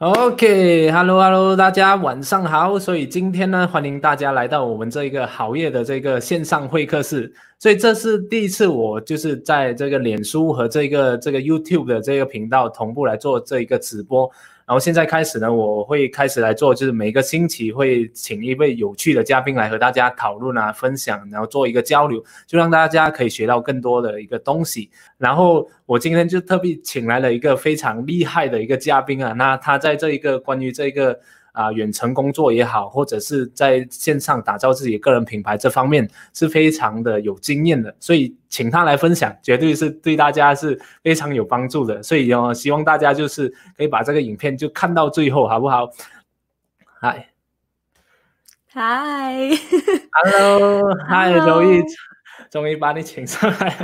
OK，Hello，Hello，大家晚上好。所以今天呢，欢迎大家来到我们这一个好业的这个线上会客室。所以这是第一次，我就是在这个脸书和这个这个 YouTube 的这个频道同步来做这一个直播。然后现在开始呢，我会开始来做，就是每个星期会请一位有趣的嘉宾来和大家讨论啊、分享，然后做一个交流，就让大家可以学到更多的一个东西。然后我今天就特别请来了一个非常厉害的一个嘉宾啊，那他在这一个关于这个。啊，远程工作也好，或者是在线上打造自己的个人品牌这方面是非常的有经验的，所以请他来分享，绝对是对大家是非常有帮助的。所以哦，希望大家就是可以把这个影片就看到最后，好不好？嗨，嗨，Hello，嗨，周毅，终于把你请上来，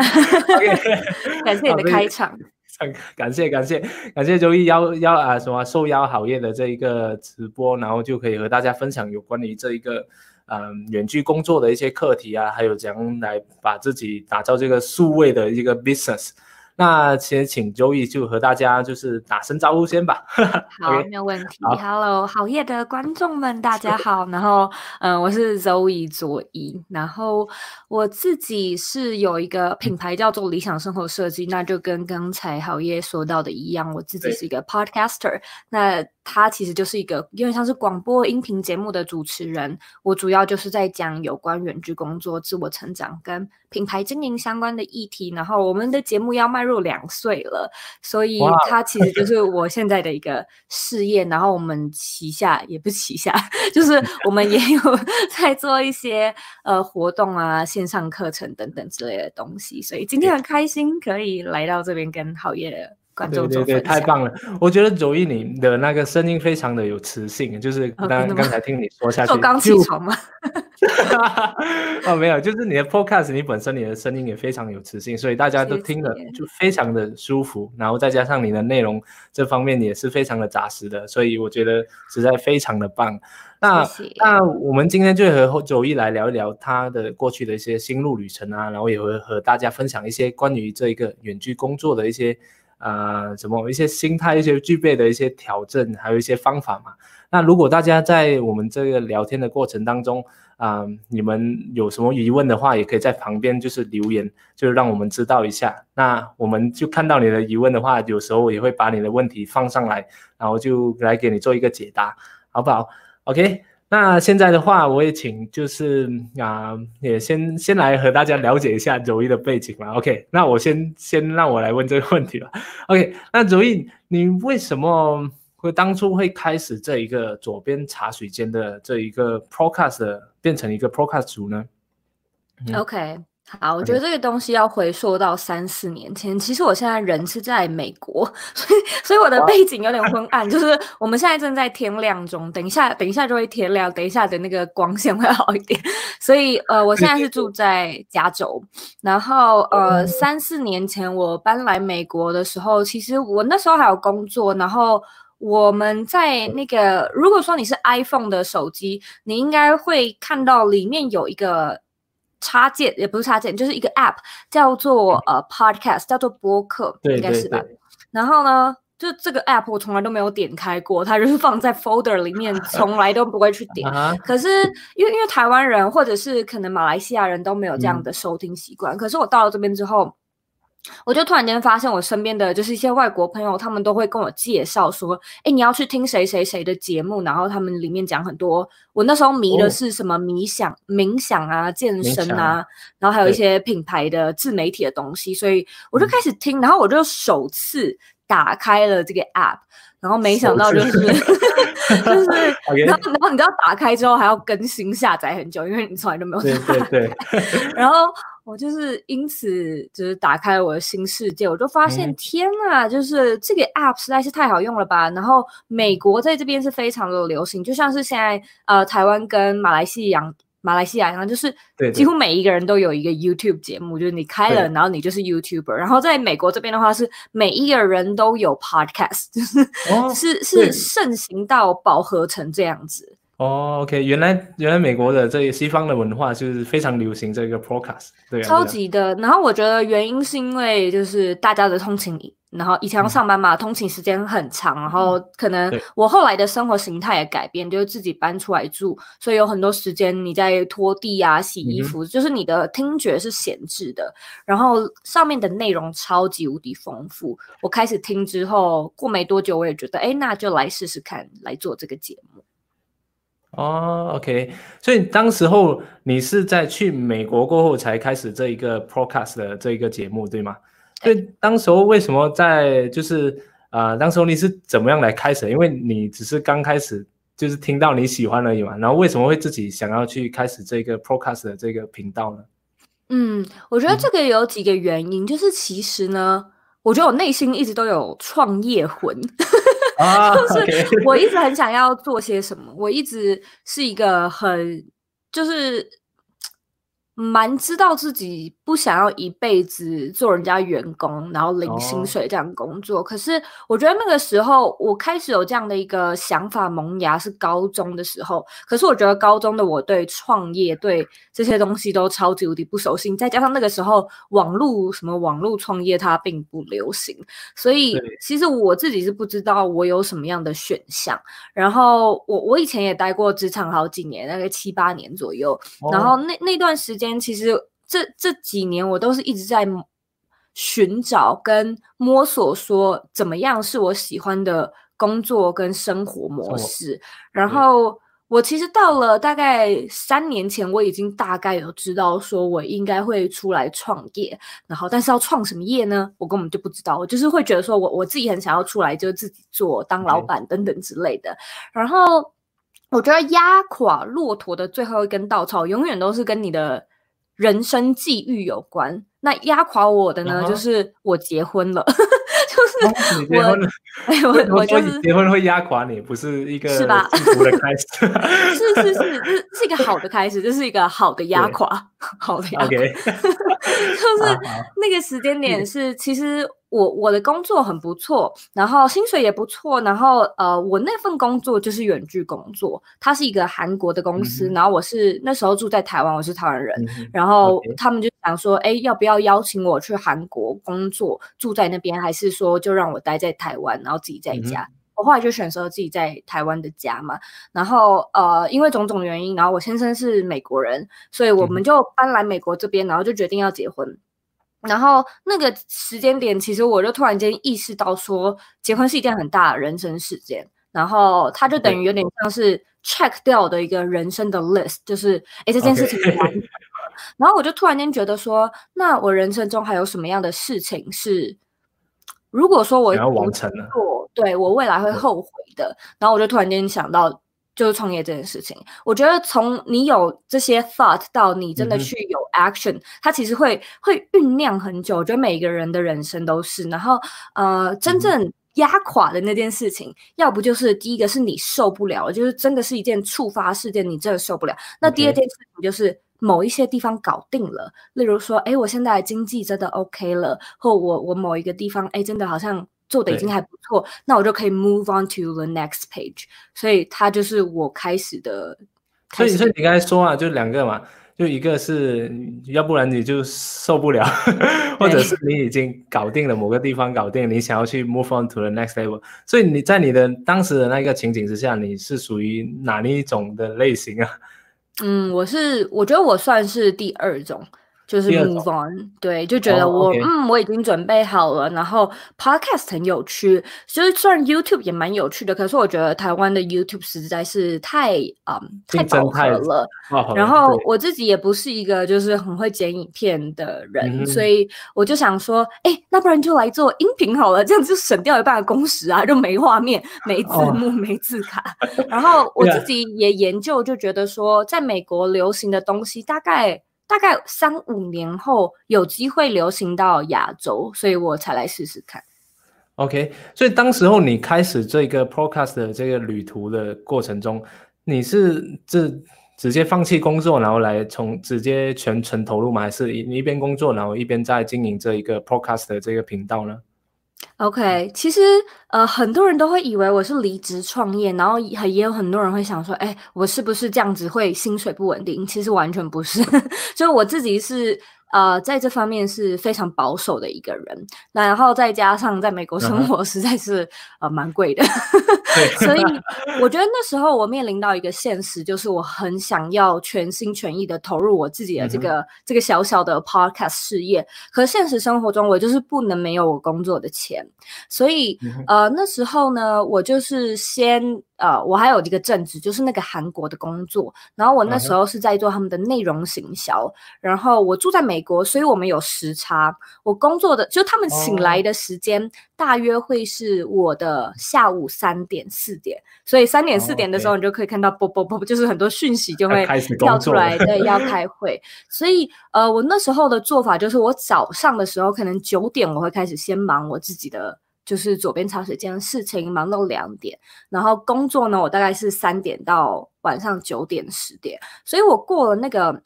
感谢你的开场。感谢感谢感谢周一邀邀啊什么受邀好业的这一个直播，然后就可以和大家分享有关于这一个嗯远距工作的一些课题啊，还有怎样来把自己打造这个数位的一个 business。那先请周易就和大家就是打声招呼先吧。好，没有问题。Hello，好夜的观众们，大家好。然后，嗯，我是周易左一。然后我自己是有一个品牌叫做理想生活设计，那就跟刚才好夜说到的一样，我自己是一个 podcaster。那他其实就是一个因为像是广播音频节目的主持人，我主要就是在讲有关远距工作、自我成长跟品牌经营相关的议题。然后我们的节目要迈入两岁了，所以他其实就是我现在的一个事业。然后我们旗下也不是旗下，就是我们也有 在做一些呃活动啊、线上课程等等之类的东西。所以今天很开心可以来到这边跟好业。对对对，太棒了！我觉得九一你的那个声音非常的有磁性，就是刚刚才听你说下 去，我刚起床吗？哦，没有，就是你的 podcast，你本身你的声音也非常有磁性，所以大家都听了就非常的舒服。然后再加上你的内容这方面也是非常的扎实的，所以我觉得实在非常的棒。那那我们今天就和周一来聊一聊他的过去的一些心路旅程啊，然后也会和大家分享一些关于这一个远距工作的一些。呃，什么一些心态，一些具备的一些调整，还有一些方法嘛。那如果大家在我们这个聊天的过程当中，啊，你们有什么疑问的话，也可以在旁边就是留言，就是让我们知道一下。那我们就看到你的疑问的话，有时候也会把你的问题放上来，然后就来给你做一个解答，好不好？OK。那现在的话，我也请就是啊，也先先来和大家了解一下周一的背景吧。OK，那我先先让我来问这个问题吧。OK，那周一，你为什么会当初会开始这一个左边茶水间的这一个 Procast 变成一个 Procast 组呢？OK。好，我觉得这个东西要回溯到三四年前。其实我现在人是在美国，所以所以我的背景有点昏暗。就是我们现在正在天亮中，等一下等一下就会天亮，等一下的那个光线会好一点。所以呃，我现在是住在加州。然后呃，三四年前我搬来美国的时候，其实我那时候还有工作。然后我们在那个，如果说你是 iPhone 的手机，你应该会看到里面有一个。插件也不是插件，就是一个 App，叫做呃 Podcast，叫做播客，应该是吧？然后呢，就这个 App 我从来都没有点开过，它就是放在 Folder 里面，从来都不会去点。可是因为因为台湾人或者是可能马来西亚人都没有这样的收听习惯，可是我到了这边之后。我就突然间发现，我身边的就是一些外国朋友，他们都会跟我介绍说：“哎，你要去听谁谁谁的节目。”然后他们里面讲很多，我那时候迷的是什么冥想、冥想啊、健身啊，然后还有一些品牌的自媒体的东西，所以我就开始听。然后我就首次打开了这个 app，然后没想到就是 就是，然后然后你知道打开之后还要更新下载很久，因为你从来都没有对对对，然后。我就是因此就是打开了我的新世界，我就发现天呐，就是这个 app 实在是太好用了吧。然后美国在这边是非常的流行，就像是现在呃台湾跟马来西亚马来西亚一样，就是几乎每一个人都有一个 YouTube 节目，就是你开了，然后你就是 YouTuber。然后在美国这边的话，是每一个人都有 podcast，就是是是盛行到饱和成这样子。哦，OK，原来原来美国的这个西方的文化就是非常流行这个 Podcast，对，超级的。然后我觉得原因是因为就是大家的通勤然后以前要上班嘛，通勤时间很长，然后可能我后来的生活形态也改变，就是自己搬出来住，所以有很多时间你在拖地啊、洗衣服，就是你的听觉是闲置的。然后上面的内容超级无敌丰富，我开始听之后，过没多久我也觉得，哎，那就来试试看，来做这个节目。哦，OK，所以当时候你是在去美国过后才开始这一个 Podcast 的这一个节目，对吗？所以当时候为什么在就是啊，当时候你是怎么样来开始？因为你只是刚开始就是听到你喜欢而已嘛。然后为什么会自己想要去开始这个 Podcast 的这个频道呢？嗯，我觉得这个有几个原因，就是其实呢，我觉得我内心一直都有创业魂，就是我一直很想要做些什么，我一直是一个很就是。蛮知道自己不想要一辈子做人家员工，然后领薪水这样工作。可是我觉得那个时候我开始有这样的一个想法萌芽是高中的时候。可是我觉得高中的我对创业对这些东西都超级无敌不熟悉，再加上那个时候网络什么网络创业它并不流行，所以其实我自己是不知道我有什么样的选项。然后我我以前也待过职场好几年，大概七八年左右。然后那那段时间。其实这这几年我都是一直在寻找跟摸索，说怎么样是我喜欢的工作跟生活模式。然后我其实到了大概三年前，我已经大概有知道说我应该会出来创业。然后，但是要创什么业呢？我根本就不知道。我就是会觉得说我我自己很想要出来，就自己做当老板等等之类的。然后我觉得压垮骆驼的最后一根稻草，永远都是跟你的。人生际遇有关，那压垮我的呢，就是我结婚了，就是我，哎，我我就是结婚会压垮你，不是一个是吧？幸福的开始，是 是是，是是一个好的开始，这是一个好的压垮，好的压垮，就是那个时间点是其实。我我的工作很不错，然后薪水也不错，然后呃，我那份工作就是远距工作，它是一个韩国的公司，然后我是那时候住在台湾，我是台湾人，然后他们就想说，哎，要不要邀请我去韩国工作，住在那边，还是说就让我待在台湾，然后自己在家？我后来就选择自己在台湾的家嘛，然后呃，因为种种原因，然后我先生是美国人，所以我们就搬来美国这边，然后就决定要结婚。然后那个时间点，其实我就突然间意识到，说结婚是一件很大的人生事件。然后它就等于有点像是 check 掉的一个人生的 list，就是哎这件事情。然后我就突然间觉得说，那我人生中还有什么样的事情是，如果说我要完成了，对我未来会后悔的。然后我就突然间想到。就是创业这件事情，我觉得从你有这些 thought 到你真的去有 action，它其实会会酝酿很久。我觉得每个人的人生都是，然后呃，真正压垮的那件事情，要不就是第一个是你受不了，就是真的是一件触发事件，你真的受不了。那第二件事情就是某一些地方搞定了，例如说，哎，我现在经济真的 OK 了，或我我某一个地方，哎，真的好像。做的已经还不错，那我就可以 move on to the next page。所以它就是我开始的。所以，所以你刚才说啊，就两个嘛，就一个是要不然你就受不了，或者是你已经搞定了某个地方搞定，你想要去 move on to the next level。所以你在你的当时的那个情景之下，你是属于哪一种的类型啊？嗯，我是我觉得我算是第二种。就是 move on，对，就觉得我嗯我已经准备好了，然后 podcast 很有趣，所以虽然 YouTube 也蛮有趣的，可是我觉得台湾的 YouTube 实在是太嗯太饱和了。然后我自己也不是一个就是很会剪影片的人，所以我就想说，哎，那不然就来做音频好了，这样就省掉一半的工时啊，就没画面、没字幕、没字卡。然后 我自己也研究，就觉得说，在美国流行的东西大概。大概三五年后有机会流行到亚洲，所以我才来试试看。OK，所以当时候你开始这个 Podcast 的这个旅途的过程中，你是这直接放弃工作，然后来从直接全程投入吗？还是你一边工作，然后一边在经营这一个 Podcast 的这个频道呢？OK，其实呃，很多人都会以为我是离职创业，然后也也有很多人会想说，哎，我是不是这样子会薪水不稳定？其实完全不是，就我自己是呃，在这方面是非常保守的一个人。那然后再加上在美国生活 实在是呃蛮贵的，所以我觉得那时候我面临到一个现实，就是我很想要全心全意的投入我自己的这个这个小小的 podcast 事业。可现实生活中，我就是不能没有我工作的钱，所以呃那时候呢，我就是先。呃，我还有一个正职，就是那个韩国的工作。然后我那时候是在做他们的内容行销。然后我住在美国，所以我们有时差。我工作的就他们醒来的时间，大约会是我的下午三点四点。所以三点四点的时候，你就可以看到啵啵啵，就是很多讯息就会跳出来，对，要 开会。所以呃，我那时候的做法就是，我早上的时候可能九点我会开始先忙我自己的。就是左边茶水间的事情忙到两点，然后工作呢，我大概是三点到晚上九点十点，所以我过了那个。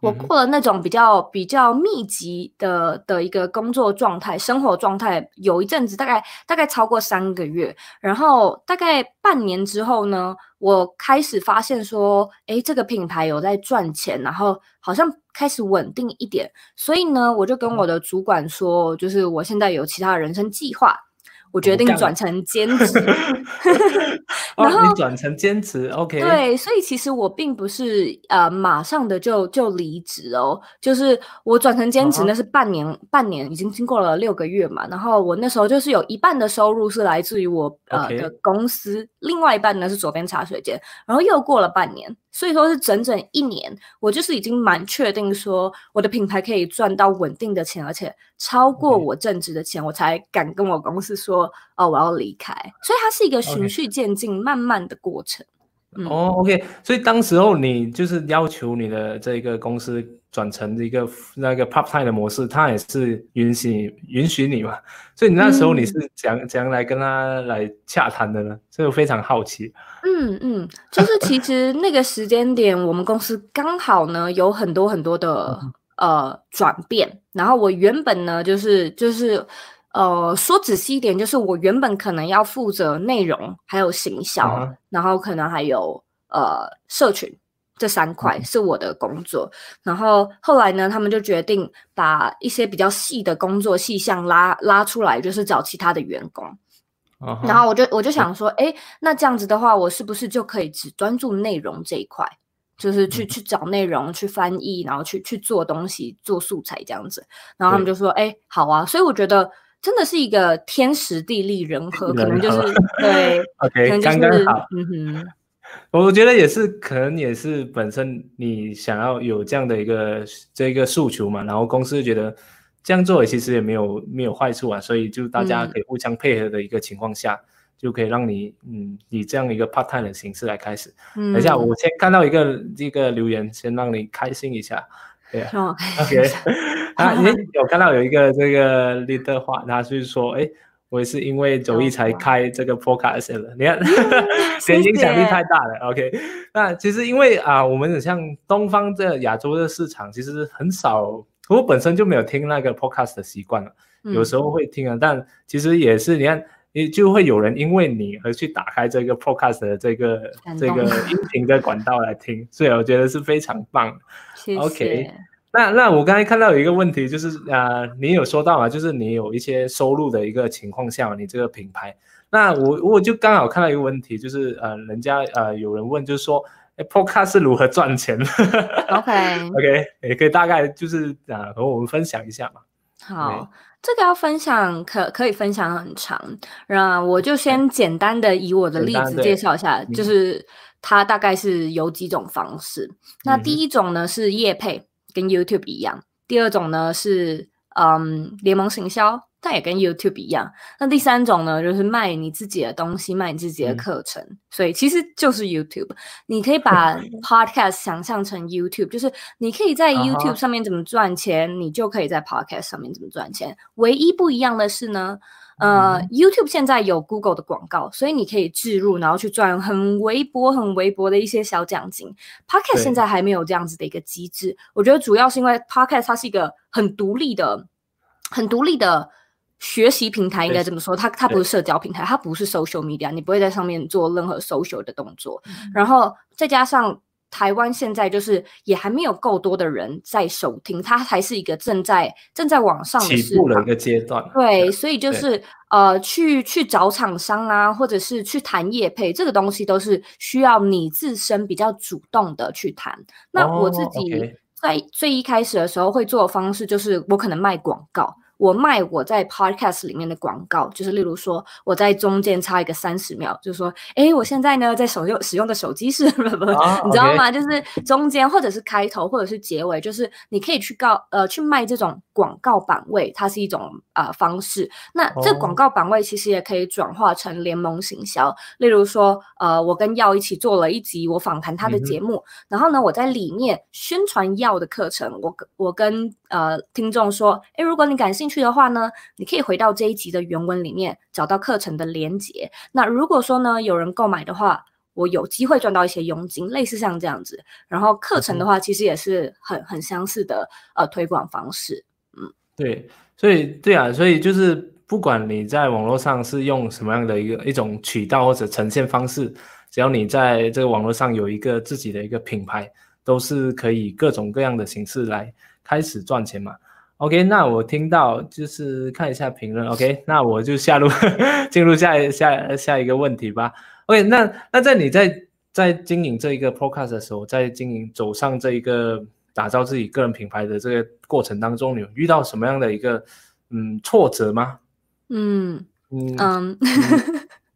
我过了那种比较比较密集的的一个工作状态、生活状态，有一阵子，大概大概超过三个月，然后大概半年之后呢，我开始发现说，哎，这个品牌有在赚钱，然后好像开始稳定一点，所以呢，我就跟我的主管说，就是我现在有其他的人生计划。我决定转成兼职，然后转成兼职，OK。对，所以其实我并不是呃马上的就就离职哦，就是我转成兼职那是半年，半年已经经过了六个月嘛。然后我那时候就是有一半的收入是来自于我呃的公司，另外一半呢是左边茶水间。然后又过了半年，所以说是整整一年，我就是已经蛮确定说我的品牌可以赚到稳定的钱，而且超过我正职的钱，我才敢跟我公司说。哦，我要离开，所以它是一个循序渐进、慢慢的过程。哦，OK，所以当时候你就是要求你的这个公司转成一个那个 part time 的模式，他也是允许允许你嘛？所以你那时候你是怎怎样来跟他来洽谈的呢？所以我非常好奇。嗯嗯，就是其实那个时间点，我们公司刚好呢有很多很多的呃转变，然后我原本呢就是就是。呃，说仔细一点，就是我原本可能要负责内容，还有行销，然后可能还有呃社群这三块是我的工作。然后后来呢，他们就决定把一些比较细的工作细项拉拉出来，就是找其他的员工。然后我就我就想说，哎，那这样子的话，我是不是就可以只专注内容这一块，就是去去找内容、去翻译，然后去去做东西、做素材这样子？然后他们就说，哎，好啊。所以我觉得。真的是一个天时地利人和，可能就是对，OK，刚刚好。嗯哼，我觉得也是，可能也是本身你想要有这样的一个这个诉求嘛，然后公司觉得这样做其实也没有没有坏处啊，所以就大家可以互相配合的一个情况下，就可以让你嗯以这样一个 part time 的形式来开始。等一下，我先看到一个这个留言，先让你开心一下。对啊，OK，啊，你有看到有一个这个 leader 话，他是说，哎，我也是因为走一才开这个 podcast 的，你看，影影响力太大了，OK。那其实因为啊，我们像东方这亚洲的市场，其实很少，我本身就没有听那个 podcast 的习惯了，有时候会听啊，但其实也是，你看，你就会有人因为你而去打开这个 podcast 的这个这个音频的管道来听，所以我觉得是非常棒。OK，那那我刚才看到有一个问题，就是呃，你有说到嘛，就是你有一些收入的一个情况下，你这个品牌，那我我就刚好看到一个问题，就是呃，人家呃有人问，就是说，Podcast 是如何赚钱？OK OK，也可以大概就是啊和我们分享一下嘛。好，这个要分享可可以分享很长，那我就先简单的以我的例子介绍一下，就是。它大概是有几种方式。那第一种呢是业配，跟 YouTube 一样；第二种呢是嗯联盟行销，但也跟 YouTube 一样。那第三种呢就是卖你自己的东西，卖你自己的课程。所以其实就是 YouTube。你可以把 Podcast 想象成 YouTube，就是你可以在 YouTube 上面怎么赚钱，你就可以在 Podcast 上面怎么赚钱。唯一不一样的是呢。呃，YouTube 现在有 Google 的广告，所以你可以置入，然后去赚很微薄、很微薄的一些小奖金。Podcast 现在还没有这样子的一个机制，我觉得主要是因为 Podcast 它是一个很独立的、很独立的学习平台，应该这么说。它它不是社交平台，它不是 Social Media，你不会在上面做任何 Social 的动作。然后再加上台湾现在就是也还没有够多的人在收听，它还是一个正在正在往上起步的一个阶段。对，所以就是呃，去去找厂商啊，或者是去谈业配，这个东西都是需要你自身比较主动的去谈。那我自己在最一开始的时候会做的方式，就是我可能卖广告。我卖我在 podcast 里面的广告，就是例如说我在中间插一个三十秒，就是说，哎，我现在呢在手用使用的手机是什么，你知道吗？就是中间或者是开头或者是结尾，就是你可以去告呃去卖这种广告版位，它是一种啊方式。那这广告版位其实也可以转化成联盟行销，例如说，呃，我跟耀一起做了一集我访谈他的节目，然后呢我在里面宣传耀的课程，我我跟呃听众说，哎，如果你感兴趣的话呢，你可以回到这一集的原文里面找到课程的连接。那如果说呢有人购买的话，我有机会赚到一些佣金，类似像这样子。然后课程的话，其实也是很很相似的呃推广方式。嗯，对，所以对啊，所以就是不管你在网络上是用什么样的一个一种渠道或者呈现方式，只要你在这个网络上有一个自己的一个品牌，都是可以各种各样的形式来开始赚钱嘛。OK，那我听到就是看一下评论。OK，那我就下入 进入下下下一个问题吧。OK，那那在你在在经营这一个 Podcast 的时候，在经营走上这一个打造自己个人品牌的这个过程当中，你有遇到什么样的一个嗯挫折吗？嗯嗯嗯，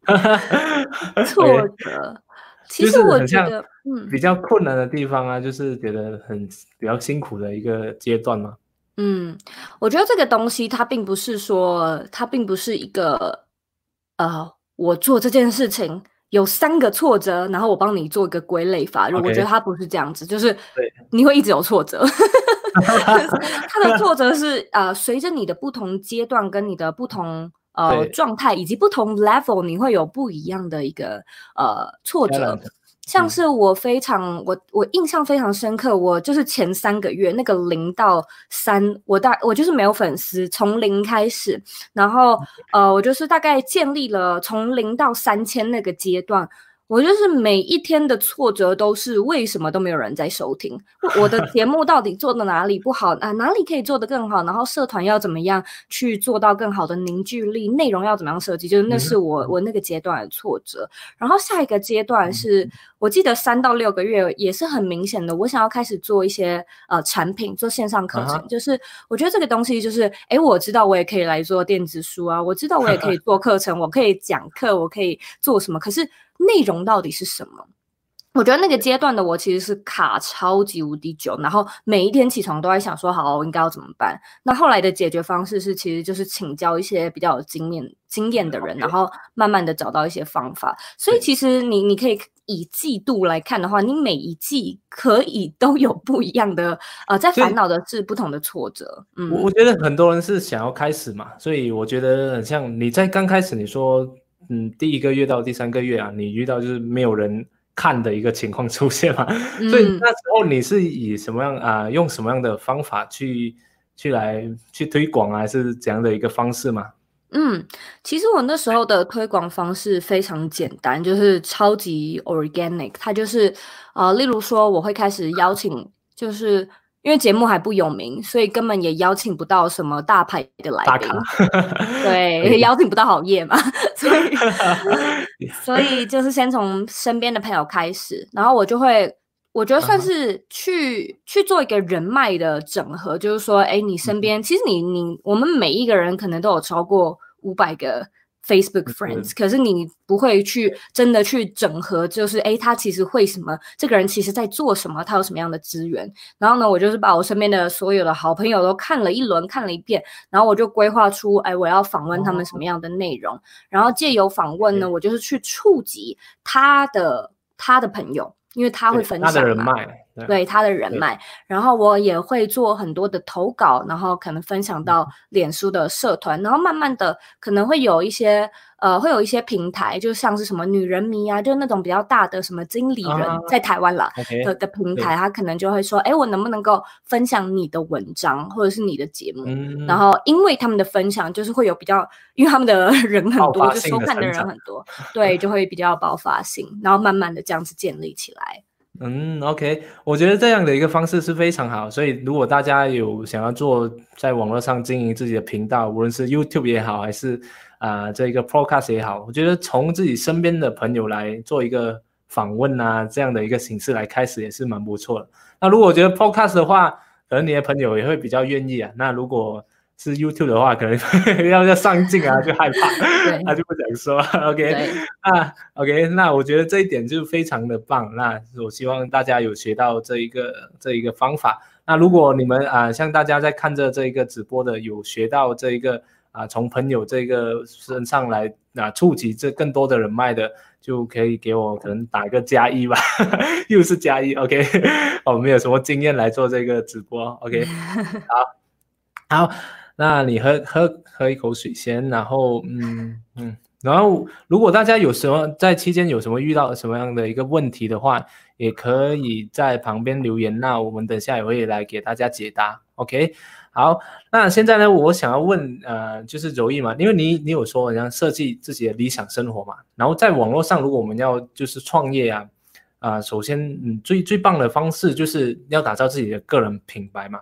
挫折，其实我觉得嗯比较困难的地方啊，就是觉得很比较辛苦的一个阶段吗？嗯，我觉得这个东西它并不是说，它并不是一个，呃，我做这件事情有三个挫折，然后我帮你做一个归类法。我觉得它不是这样子，就是你会一直有挫折。它的挫折是呃，随着你的不同阶段跟你的不同呃状态以及不同 level，你会有不一样的一个呃挫折。像是我非常我我印象非常深刻，我就是前三个月那个零到三，我大我就是没有粉丝，从零开始，然后呃，我就是大概建立了从零到三千那个阶段。我就是每一天的挫折都是为什么都没有人在收听我的 节目到底做的哪里不好啊？哪里可以做得更好？然后社团要怎么样去做到更好的凝聚力？内容要怎么样设计？就是那是我我那个阶段的挫折。然后下一个阶段是我记得三到六个月也是很明显的，我想要开始做一些呃产品，做线上课程。就是我觉得这个东西就是哎，我知道我也可以来做电子书啊，我知道我也可以做课程，我可以讲课，我可以做什么？可是。内容到底是什么？我觉得那个阶段的我其实是卡超级无敌久，然后每一天起床都在想说，好，我应该要怎么办？那后来的解决方式是，其实就是请教一些比较有经验经验的人，然后慢慢的找到一些方法。所以其实你你可以以季度来看的话，你每一季可以都有不一样的呃，在烦恼的是不同的挫折。嗯，我我觉得很多人是想要开始嘛，所以我觉得很像你在刚开始你说。嗯，第一个月到第三个月啊，你遇到就是没有人看的一个情况出现嘛，所以那时候你是以什么样啊，用什么样的方法去去来去推广啊，还是怎样的一个方式嘛？嗯，其实我那时候的推广方式非常简单，就是超级 organic，它就是呃，例如说我会开始邀请，就是。因为节目还不有名，所以根本也邀请不到什么大牌的来宾，对，邀请不到好业嘛，所以 所以就是先从身边的朋友开始，然后我就会，我觉得算是去去做一个人脉的整合，就是说，哎，你身边其实你你我们每一个人可能都有超过五百个。Facebook friends，可是你不会去真的去整合，就是诶，他其实会什么？这个人其实在做什么？他有什么样的资源？然后呢，我就是把我身边的所有的好朋友都看了一轮，看了一遍，然后我就规划出，哎，我要访问他们什么样的内容？然后借由访问呢，我就是去触及他的他的朋友，因为他会分享人脉。对他的人脉，然后我也会做很多的投稿，然后可能分享到脸书的社团，然后慢慢的可能会有一些呃，会有一些平台，就像是什么女人迷啊，就那种比较大的什么经理人，在台湾了的的平台，他可能就会说，哎，我能不能够分享你的文章或者是你的节目？然后因为他们的分享，就是会有比较，因为他们的人很多，就收看的人很多，对，就会比较爆发性，然后慢慢的这样子建立起来。嗯，OK，我觉得这样的一个方式是非常好。所以如果大家有想要做在网络上经营自己的频道，无论是 YouTube 也好，还是啊这个 Podcast 也好，我觉得从自己身边的朋友来做一个访问啊这样的一个形式来开始也是蛮不错的。那如果我觉得 Podcast 的话，可能你的朋友也会比较愿意啊。那如果是 YouTube 的话，可能 要要上镜啊，就害怕，他就不想说。OK，啊，OK，那我觉得这一点就非常的棒。那我希望大家有学到这一个这一个方法。那如果你们啊，像大家在看着这一个直播的，有学到这一个啊，从朋友这个身上来啊，触及这更多的人脉的，就可以给我可能打个加一吧，又是加一。OK，我没有什么经验来做这个直播。OK，好，好。那你喝喝喝一口水先，然后嗯嗯，然后如果大家有什么在期间有什么遇到什么样的一个问题的话，也可以在旁边留言，那我们等下也会来给大家解答。OK，好，那现在呢，我想要问呃，就是柔意嘛，因为你你有说你要设计自己的理想生活嘛，然后在网络上，如果我们要就是创业啊啊，首先嗯最最棒的方式就是要打造自己的个人品牌嘛。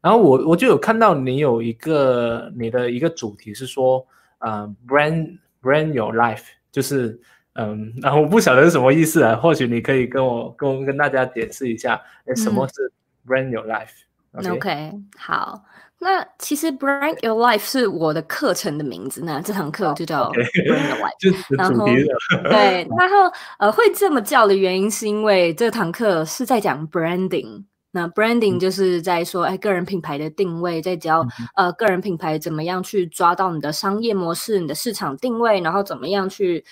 然后我我就有看到你有一个你的一个主题是说，呃，brand brand your life，就是嗯，然 后我不晓得是什么意思啊，或许你可以跟我跟我跟大家解释一下，哎，什么是 brand your life？OK，好，那其实 brand your life 是我的课程的名字，那这堂课就叫 brand your life，就是主题的。对，然后呃，会这么叫的原因是因为这堂课是在讲 branding。那 branding 就是在说，哎，个人品牌的定位，在教呃个人品牌怎么样去抓到你的商业模式、你的市场定位，然后怎么样去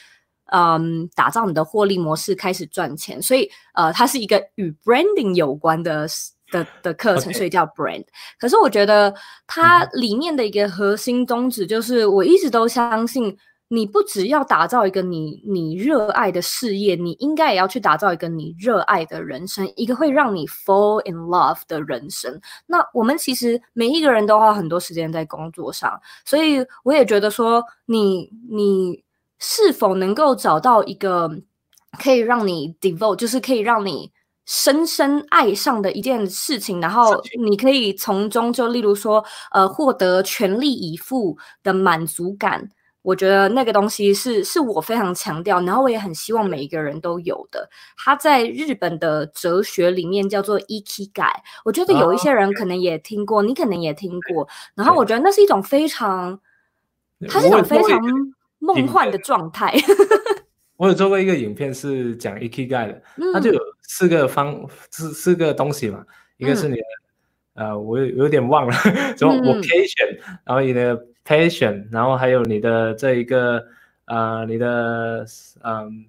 嗯打造你的获利模式，开始赚钱。所以呃，它是一个与 branding 有关的的的课程，所以叫 brand。可是我觉得它里面的一个核心宗旨就是，我一直都相信。你不只要打造一个你你热爱的事业，你应该也要去打造一个你热爱的人生，一个会让你 fall in love 的人生。那我们其实每一个人都花很多时间在工作上，所以我也觉得说，你你是否能够找到一个可以让你 devote，就是可以让你深深爱上的一件事情，然后你可以从中就例如说，呃，获得全力以赴的满足感。我觉得那个东西是是我非常强调，然后我也很希望每一个人都有的。它在日本的哲学里面叫做 ikigai，我觉得有一些人可能也听过，你可能也听过。然后我觉得那是一种非常，它是一种非常梦幻的状态。我有做过一个影片是讲 ikigai 的，它就有四个方四四个东西嘛，一个是你的呃，我有有点忘了，什么 vocation，然后你的。Passion，然后还有你的这一个呃，你的嗯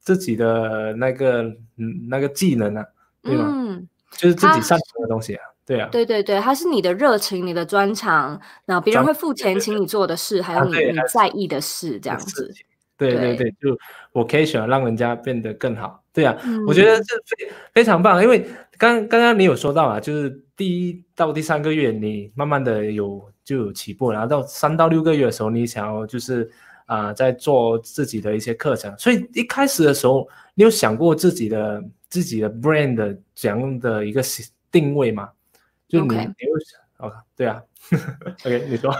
自己的那个嗯那个技能啊，对吗？嗯，就是自己擅长的东西啊，对啊。对对对，它是你的热情、你的专长，那别人会付钱请你做的事，还有你你在意的事，这样子。对对对，就 Vocation 让人家变得更好，对啊，我觉得这非非常棒，因为刚刚刚你有说到啊，就是第一到第三个月，你慢慢的有。就有起步，然后到三到六个月的时候，你想要就是啊，在做自己的一些课程。所以一开始的时候，你有想过自己的自己的 brand 怎样的一个定位吗？就你你有想？OK，对啊。OK，你说。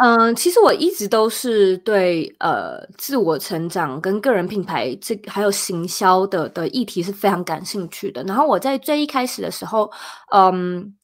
嗯，其实我一直都是对呃自我成长跟个人品牌这还有行销的的议题是非常感兴趣的。然后我在最一开始的时候，嗯。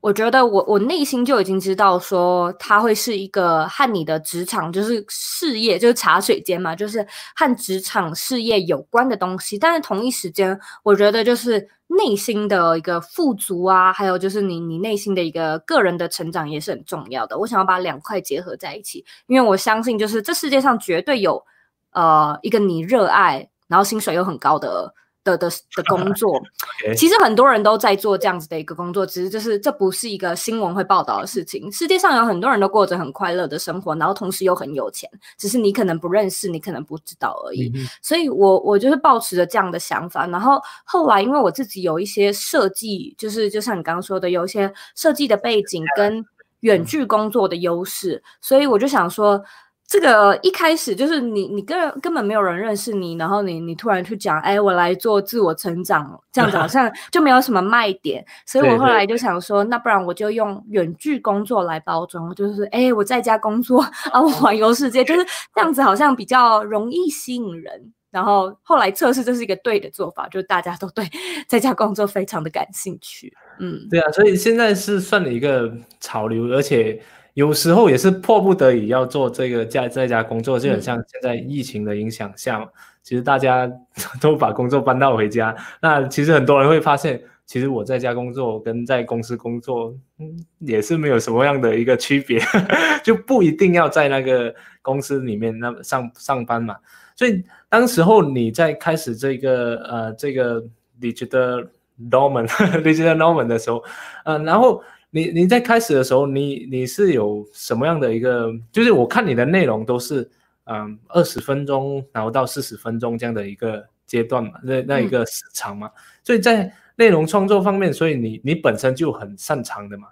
我觉得我我内心就已经知道说，它会是一个和你的职场就是事业就是茶水间嘛，就是和职场事业有关的东西。但是同一时间，我觉得就是内心的一个富足啊，还有就是你你内心的一个个人的成长也是很重要的。我想要把两块结合在一起，因为我相信就是这世界上绝对有呃一个你热爱，然后薪水又很高的。的的的工作，其实很多人都在做这样子的一个工作，只是就是这不是一个新闻会报道的事情。世界上有很多人都过着很快乐的生活，然后同时又很有钱，只是你可能不认识，你可能不知道而已。所以，我我就是抱持着这样的想法。然后后来，因为我自己有一些设计，就是就像你刚刚说的，有一些设计的背景跟远距工作的优势，所以我就想说。这个一开始就是你，你根根本没有人认识你，然后你你突然去讲，哎，我来做自我成长，这样子好 像就没有什么卖点，所以我后来就想说，那不然我就用远距工作来包装，就是哎，我在家工作啊，我环游世界，就是这样子，好像比较容易吸引人。然后后来测试这是一个对的做法，就是大家都对在家工作非常的感兴趣。嗯，对啊，所以现在是算了一个潮流，而且。有时候也是迫不得已要做这个在在家工作，就很像现在疫情的影响下，其实大家 都把工作搬到回家。那其实很多人会发现，其实我在家工作跟在公司工作，嗯，也是没有什么样的一个区别，就不一定要在那个公司里面那上上班嘛。所以当时候你在开始这个呃这个 digital Norman，digital Norman 的时候，嗯，然后。你你在开始的时候，你你是有什么样的一个？就是我看你的内容都是，嗯，二十分钟，然后到四十分钟这样的一个阶段嘛，那那一个时长嘛。所以在内容创作方面，所以你你本身就很擅长的嘛，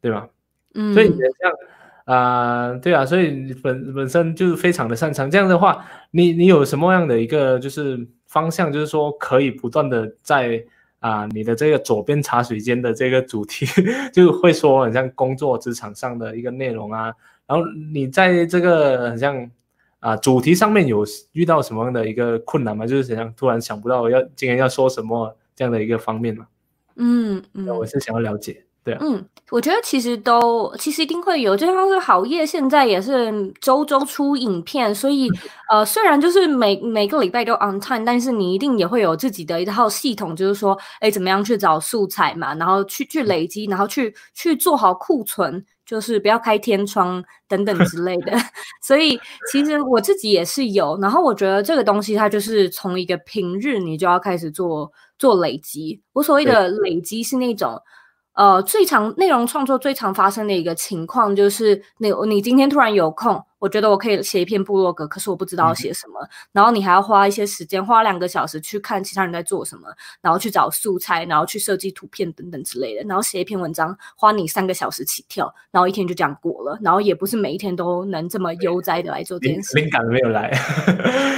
对吧？嗯。所以你像啊，对啊，所以你本本身就是非常的擅长。这样的话，你你有什么样的一个就是方向，就是说可以不断的在。啊，你的这个左边茶水间的这个主题 就会说很像工作职场上的一个内容啊，然后你在这个很像啊主题上面有遇到什么样的一个困难吗？就是怎样突然想不到要今天要说什么这样的一个方面吗？嗯嗯，我是想要了解。对，嗯，我觉得其实都其实一定会有，就像是好业现在也是周周出影片，所以呃，虽然就是每每个礼拜都 on time，但是你一定也会有自己的一套系统，就是说，哎，怎么样去找素材嘛，然后去去累积，然后去去做好库存，就是不要开天窗等等之类的。所以其实我自己也是有，然后我觉得这个东西它就是从一个平日你就要开始做做累积。我所谓的累积是那种。呃，最常内容创作最常发生的一个情况就是，那你今天突然有空。我觉得我可以写一篇部落格，可是我不知道要写什么。然后你还要花一些时间，花两个小时去看其他人在做什么，然后去找素材，然后去设计图片等等之类的。然后写一篇文章，花你三个小时起跳，然后一天就这样过了。然后也不是每一天都能这么悠哉的来做这件事。灵感没有来。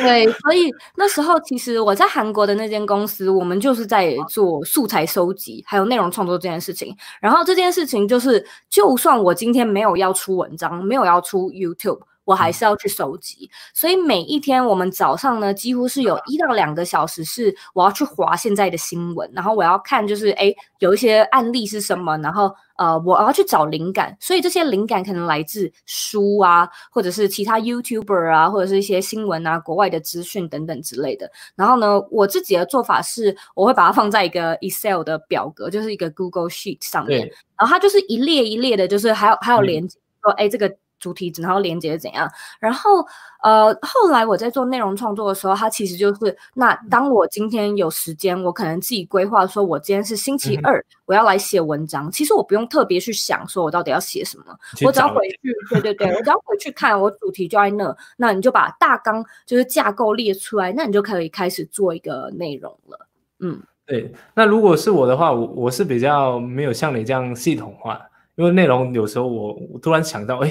对，所以那时候其实我在韩国的那间公司，我们就是在做素材收集，还有内容创作这件事情。然后这件事情就是，就算我今天没有要出文章，没有要出 YouTube。我还是要去收集，所以每一天我们早上呢，几乎是有一到两个小时是我要去划现在的新闻，然后我要看就是哎有一些案例是什么，然后呃我要去找灵感，所以这些灵感可能来自书啊，或者是其他 YouTuber 啊，或者是一些新闻啊，国外的资讯等等之类的。然后呢，我自己的做法是，我会把它放在一个 Excel 的表格，就是一个 Google Sheet 上面，然后它就是一列一列的，就是还有还有连接说哎这个。主题然后连接怎样？然后呃，后来我在做内容创作的时候，它其实就是那当我今天有时间，我可能自己规划说，我今天是星期二，我要来写文章。其实我不用特别去想，说我到底要写什么，我只要回去，对对对，我只要回去看我主题就在那，那你就把大纲就是架构列出来，那你就可以开始做一个内容了。嗯，对。那如果是我的话，我我是比较没有像你这样系统化，因为内容有时候我我突然想到，哎。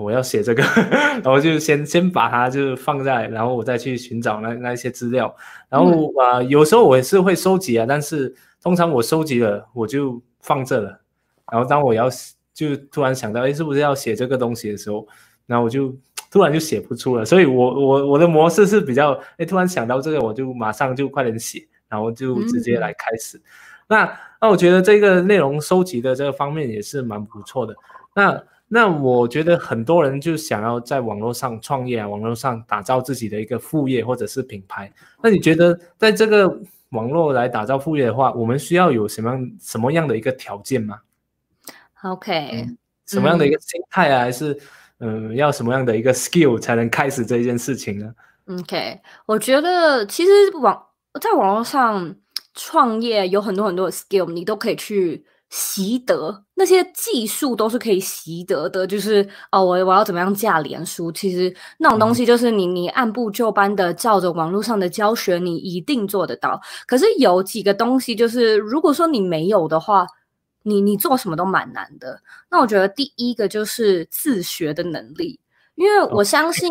我要写这个，然后就先先把它就是放在，然后我再去寻找那那一些资料，然后啊，有时候我也是会收集啊，但是通常我收集了我就放这了，然后当我要就突然想到，哎，是不是要写这个东西的时候，然后我就突然就写不出了，所以我我我的模式是比较，哎，突然想到这个，我就马上就快点写，然后就直接来开始。那那我觉得这个内容收集的这个方面也是蛮不错的。那那我觉得很多人就想要在网络上创业啊，网络上打造自己的一个副业或者是品牌。那你觉得在这个网络来打造副业的话，我们需要有什么样什么样的一个条件吗？OK，什么样的一个心态啊？还是嗯，要什么样的一个 skill 才能开始这件事情呢？OK，我觉得其实网在网络上创业有很多很多的 skill，你都可以去。习得那些技术都是可以习得的，就是哦，我我要怎么样架连书？其实那种东西就是你你按部就班的照着网络上的教学，你一定做得到。可是有几个东西，就是如果说你没有的话，你你做什么都蛮难的。那我觉得第一个就是自学的能力，因为我相信，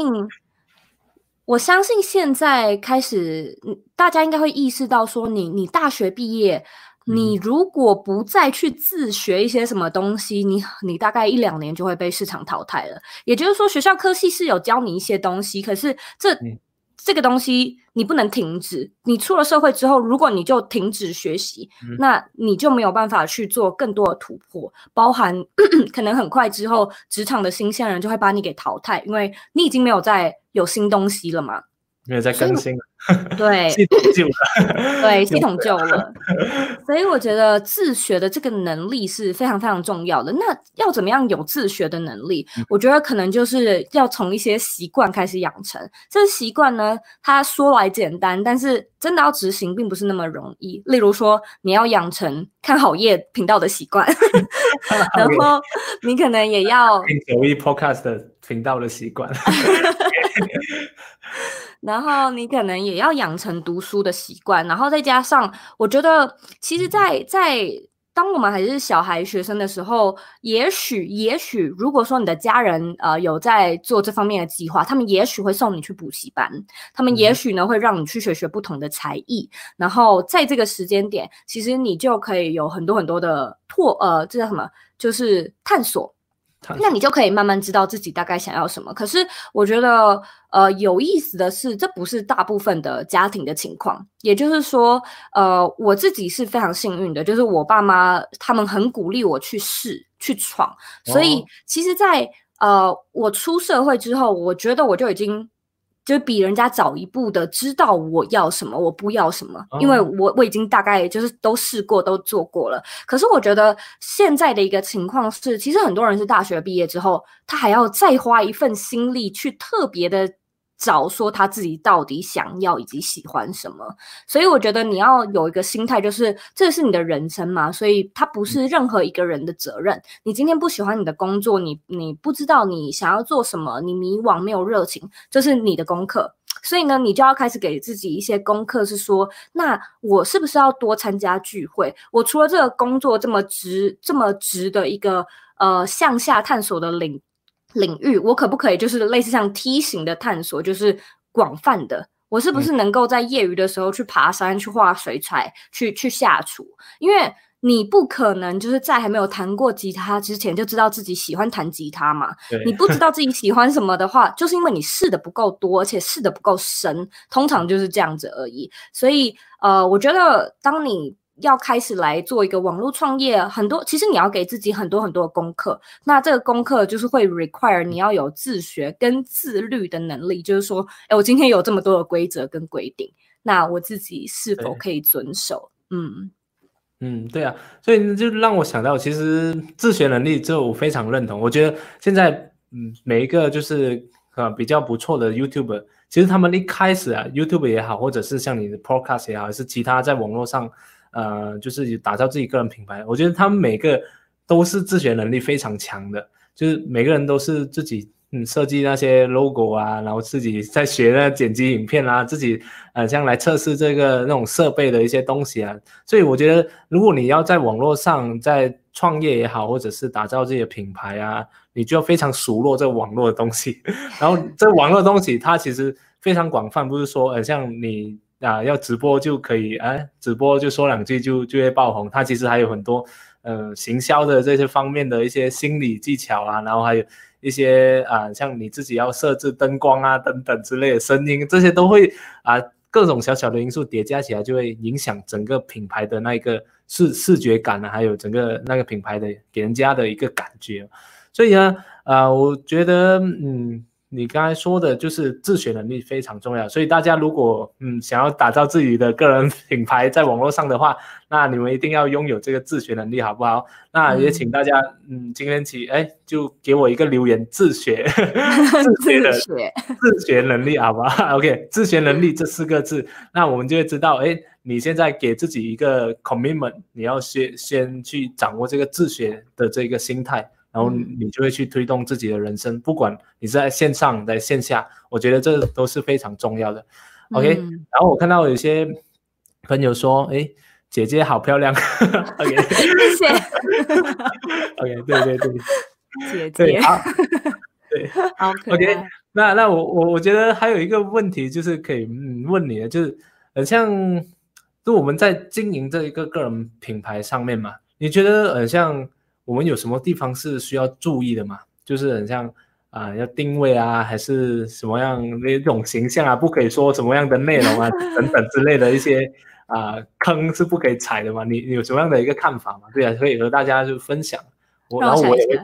我相信现在开始，大家应该会意识到，说你你大学毕业，你如果不再去自学一些什么东西，你你大概一两年就会被市场淘汰了。也就是说，学校科系是有教你一些东西，可是这。这个东西你不能停止。你出了社会之后，如果你就停止学习，那你就没有办法去做更多的突破。包含 可能很快之后，职场的新鲜人就会把你给淘汰，因为你已经没有再有新东西了嘛。没有在更新，对，系统旧了，对，系统旧了，所以我觉得自学的这个能力是非常非常重要的。那要怎么样有自学的能力？我觉得可能就是要从一些习惯开始养成。这习惯呢，它说来简单，但是真的要执行并不是那么容易。例如说，你要养成看好夜频道的习惯 然后你可能也要听九一 Podcast 频道的习惯。然后你可能也要养成读书的习惯，然后再加上，我觉得其实，在在当我们还是小孩学生的时候，也许也许，如果说你的家人呃有在做这方面的计划，他们也许会送你去补习班，他们也许呢会让你去学学不同的才艺，然后在这个时间点，其实你就可以有很多很多的拓呃，这叫什么？就是探索。那你就可以慢慢知道自己大概想要什么。可是我觉得，呃，有意思的是，这不是大部分的家庭的情况。也就是说，呃，我自己是非常幸运的，就是我爸妈他们很鼓励我去试、去闯。所以，其实，在呃我出社会之后，我觉得我就已经。就比人家早一步的知道我要什么，我不要什么，因为我我已经大概就是都试过，都做过了。可是我觉得现在的一个情况是，其实很多人是大学毕业之后，他还要再花一份心力去特别的。找说他自己到底想要以及喜欢什么，所以我觉得你要有一个心态，就是这是你的人生嘛，所以它不是任何一个人的责任。你今天不喜欢你的工作，你你不知道你想要做什么，你迷惘没有热情，这是你的功课。所以呢，你就要开始给自己一些功课，是说，那我是不是要多参加聚会？我除了这个工作这么直这么直的一个呃向下探索的领。领域，我可不可以就是类似像梯形的探索，就是广泛的？我是不是能够在业余的时候去爬山、去画水彩、去去下厨？因为你不可能就是在还没有弹过吉他之前就知道自己喜欢弹吉他嘛。你不知道自己喜欢什么的话，就是因为你试的不够多，而且试的不够深，通常就是这样子而已。所以，呃，我觉得当你。要开始来做一个网络创业，很多其实你要给自己很多很多的功课。那这个功课就是会 require 你要有自学跟自律的能力，就是说，哎，我今天有这么多的规则跟规定，那我自己是否可以遵守？嗯嗯，对啊，所以就让我想到，其实自学能力这我非常认同。我觉得现在嗯，每一个就是呃比较不错的 YouTuber，其实他们一开始啊，YouTube 也好，或者是像你的 Podcast 也好，还是其他在网络上。呃，就是打造自己个人品牌，我觉得他们每个都是自学能力非常强的，就是每个人都是自己嗯设计那些 logo 啊，然后自己在学那剪辑影片啊，自己呃像来测试这个那种设备的一些东西啊，所以我觉得如果你要在网络上在创业也好，或者是打造自己的品牌啊，你就要非常熟络这个网络的东西，然后这网络东西它其实非常广泛，不是说呃像你。啊，要直播就可以，哎，直播就说两句就就会爆红。它其实还有很多，呃，行销的这些方面的一些心理技巧啊，然后还有一些啊，像你自己要设置灯光啊等等之类的声音，这些都会啊，各种小小的因素叠加起来，就会影响整个品牌的那一个视视觉感啊，还有整个那个品牌的给人家的一个感觉。所以呢，啊，我觉得，嗯。你刚才说的就是自学能力非常重要，所以大家如果嗯想要打造自己的个人 品牌在网络上的话，那你们一定要拥有这个自学能力，好不好？那也请大家嗯今天起哎就给我一个留言，自学 自 学的自学能力，好不好？OK，自学能力这四个字，那我们就会知道哎你现在给自己一个 commitment，你要先先去掌握这个自学的这个心态。然后你就会去推动自己的人生，不管你是在线上在线下，我觉得这都是非常重要的。OK，然后我看到有些朋友说：“哎，姐姐好漂亮。”OK，谢谢。OK，对对对，姐姐。对，OK。那那我我我觉得还有一个问题就是可以问你的，就是呃像就我们在经营这一个个人品牌上面嘛，你觉得呃像我们有什么地方是需要注意的吗？就是很像啊要定位啊，还是什么样那种形象啊，不可以说什么样的内容啊等等之类的一些啊坑是不可以踩的嘛？你你有什么样的一个看法吗？对啊，可以和大家就分享。我然后我也会，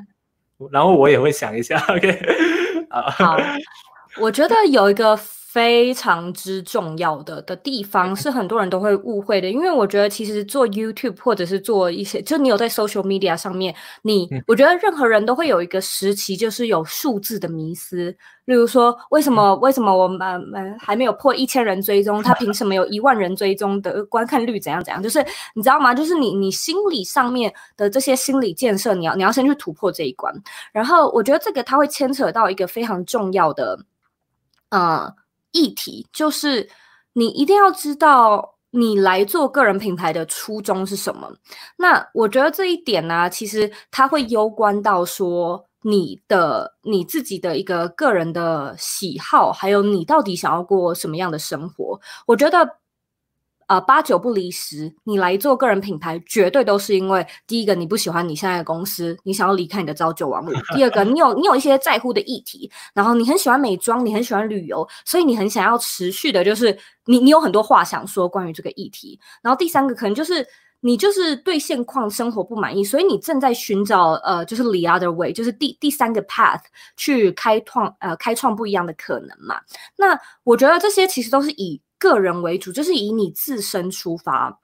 然后我也会想一下。OK。好，我觉得有一个非常之重要的的地方是很多人都会误会的，因为我觉得其实做 YouTube 或者是做一些，就你有在 Social Media 上面，你我觉得任何人都会有一个时期，就是有数字的迷思。例如说，为什么为什么我们们还没有破一千人追踪，他凭什么有一万人追踪的观看率怎样怎样？就是你知道吗？就是你你心理上面的这些心理建设，你要你要先去突破这一关。然后我觉得这个它会牵扯到一个非常重要的呃议题，就是你一定要知道你来做个人品牌的初衷是什么。那我觉得这一点呢，其实它会攸关到说。你的你自己的一个个人的喜好，还有你到底想要过什么样的生活？我觉得，呃，八九不离十，你来做个人品牌，绝对都是因为第一个你不喜欢你现在的公司，你想要离开你的朝九晚五；第二个，你有你有一些在乎的议题，然后你很喜欢美妆，你很喜欢旅游，所以你很想要持续的，就是你你有很多话想说关于这个议题。然后第三个可能就是。你就是对现况生活不满意，所以你正在寻找呃，就是 the other way，就是第第三个 path 去开创呃开创不一样的可能嘛。那我觉得这些其实都是以个人为主，就是以你自身出发。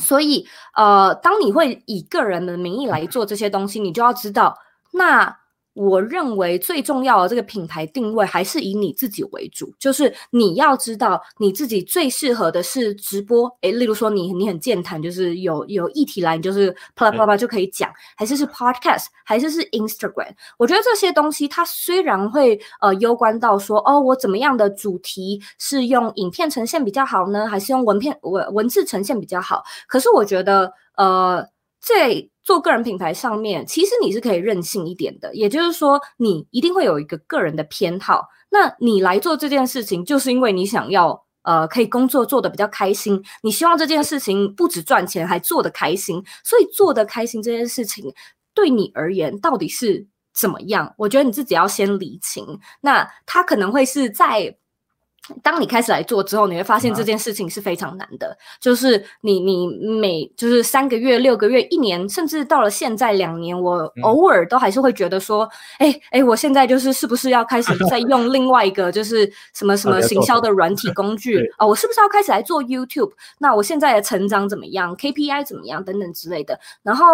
所以呃，当你会以个人的名义来做这些东西，你就要知道那。我认为最重要的这个品牌定位还是以你自己为主，就是你要知道你自己最适合的是直播，诶，例如说你你很健谈，就是有有议题来，你就是啪啦啪啦就可以讲，还是是 podcast，还是是 Instagram。我觉得这些东西它虽然会呃攸关到说哦，我怎么样的主题是用影片呈现比较好呢，还是用文片文文字呈现比较好？可是我觉得呃在做个人品牌上面，其实你是可以任性一点的，也就是说，你一定会有一个个人的偏好。那你来做这件事情，就是因为你想要呃，可以工作做的比较开心，你希望这件事情不止赚钱，还做得开心。所以做得开心这件事情，对你而言到底是怎么样？我觉得你自己要先理清。那他可能会是在。当你开始来做之后，你会发现这件事情是非常难的。就是你你每就是三个月、六个月、一年，甚至到了现在两年，我偶尔都还是会觉得说，哎哎，我现在就是是不是要开始 在用另外一个就是什么什么行销的软体工具 啊？我是不是要开始来做 YouTube？那我现在的成长怎么样？KPI 怎么样？等等之类的。然后。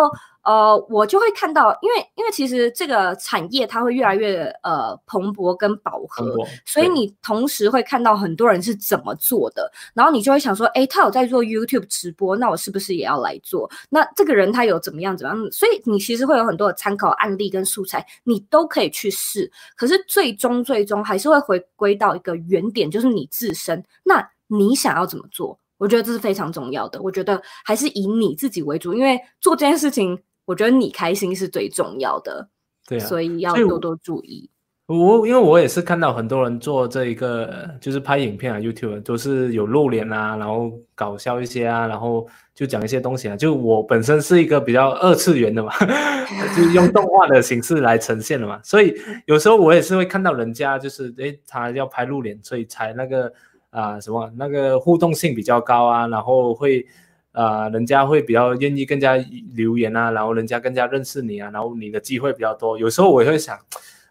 呃，我就会看到，因为因为其实这个产业它会越来越呃蓬勃跟饱和，所以你同时会看到很多人是怎么做的，然后你就会想说，哎，他有在做 YouTube 直播，那我是不是也要来做？那这个人他有怎么样怎么样？所以你其实会有很多的参考案例跟素材，你都可以去试。可是最终最终还是会回归到一个原点，就是你自身。那你想要怎么做？我觉得这是非常重要的。我觉得还是以你自己为主，因为做这件事情。我觉得你开心是最重要的，对啊，所以要多多注意。我因为我也是看到很多人做这一个，就是拍影片啊，YouTube 都是有露脸啊，然后搞笑一些啊，然后就讲一些东西啊。就我本身是一个比较二次元的嘛，就是用动画的形式来呈现的嘛，所以有时候我也是会看到人家就是诶，他要拍露脸，所以才那个啊什么那个互动性比较高啊，然后会。啊，人家会比较愿意更加留言啊，然后人家更加认识你啊，然后你的机会比较多。有时候我也会想，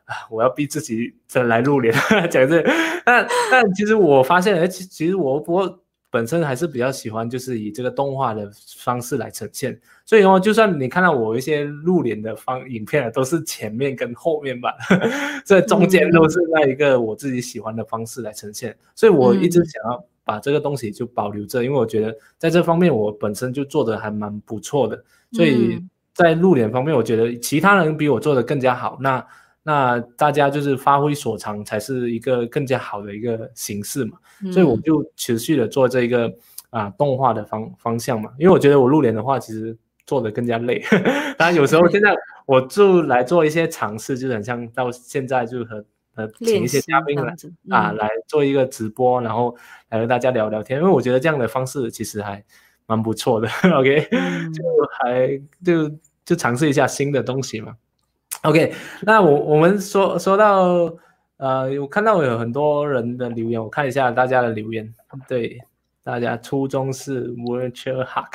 啊，我要逼自己再来露脸 讲这，但 但其实我发现，哎，其其实我我本身还是比较喜欢，就是以这个动画的方式来呈现。所以哦，就算你看到我一些露脸的方影片啊，都是前面跟后面吧，这中间都是那一个我自己喜欢的方式来呈现。所以我一直想要。把这个东西就保留着，因为我觉得在这方面我本身就做的还蛮不错的，所以在露脸方面，我觉得其他人比我做的更加好。那那大家就是发挥所长，才是一个更加好的一个形式嘛。所以我就持续的做这个啊动画的方方向嘛，因为我觉得我露脸的话，其实做的更加累。当然有时候现在我就来做一些尝试，就是很像到现在就和和请一些嘉宾来啊来做一个直播，然后来和大家聊聊天，因为我觉得这样的方式其实还蛮不错的。OK，就还就就尝试一下新的东西嘛。OK，那我我们说说到呃，我看到有很多人的留言，我看一下大家的留言。对，大家初衷是 Virtual Hack，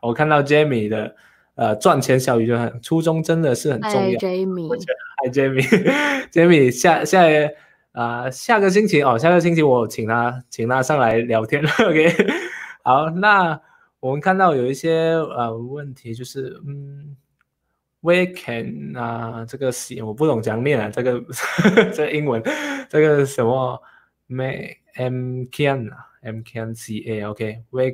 我看到 Jamie 的。呃，赚钱小宇宙很初衷真的是很重要。Jamie，Hi Jamie，Jamie 下下啊下个星期哦，下个星期我请他请他上来聊天。OK，好，那我们看到有一些呃问题，就是嗯，We can 啊这个写我不懂讲念啊，这个 这英文这个什么 May M can 啊 M can C A OK，We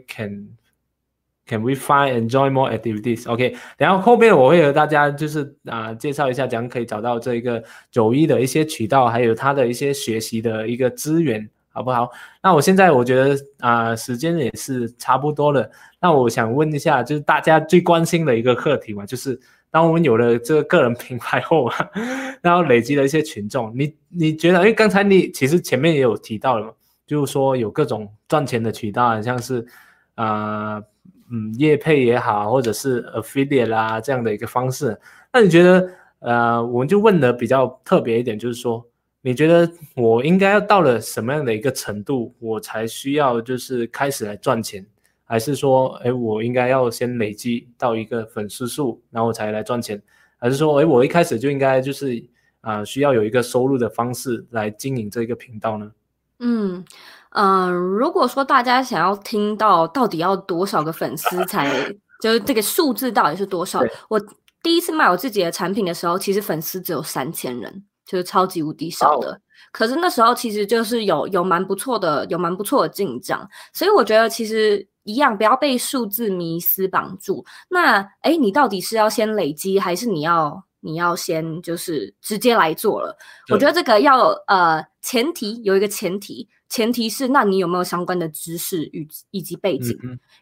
can。We find enjoy more activities? OK，然后后面我会和大家就是啊介绍一下，怎样可以找到这一个九一的一些渠道，还有他的一些学习的一个资源，好不好？那我现在我觉得啊时间也是差不多了，那我想问一下，就是大家最关心的一个课题嘛，就是当我们有了这个个人品牌后，然后累积了一些群众，你你觉得？因为刚才你其实前面也有提到了嘛，就是说有各种赚钱的渠道，像是啊。嗯，业配也好，或者是 affiliate 啦这样的一个方式，那你觉得，呃，我们就问的比较特别一点，就是说，你觉得我应该要到了什么样的一个程度，我才需要就是开始来赚钱，还是说，哎，我应该要先累积到一个粉丝数，然后才来赚钱，还是说，哎，我一开始就应该就是啊，需要有一个收入的方式来经营这个频道呢？嗯。嗯，如果说大家想要听到到底要多少个粉丝才，就是这个数字到底是多少？我第一次卖我自己的产品的时候，其实粉丝只有三千人，就是超级无敌少的。可是那时候其实就是有有蛮不错的，有蛮不错的进账。所以我觉得其实一样，不要被数字迷思绑住。那哎，你到底是要先累积，还是你要你要先就是直接来做了？我觉得这个要呃前提有一个前提。前提是，那你有没有相关的知识与以及背景？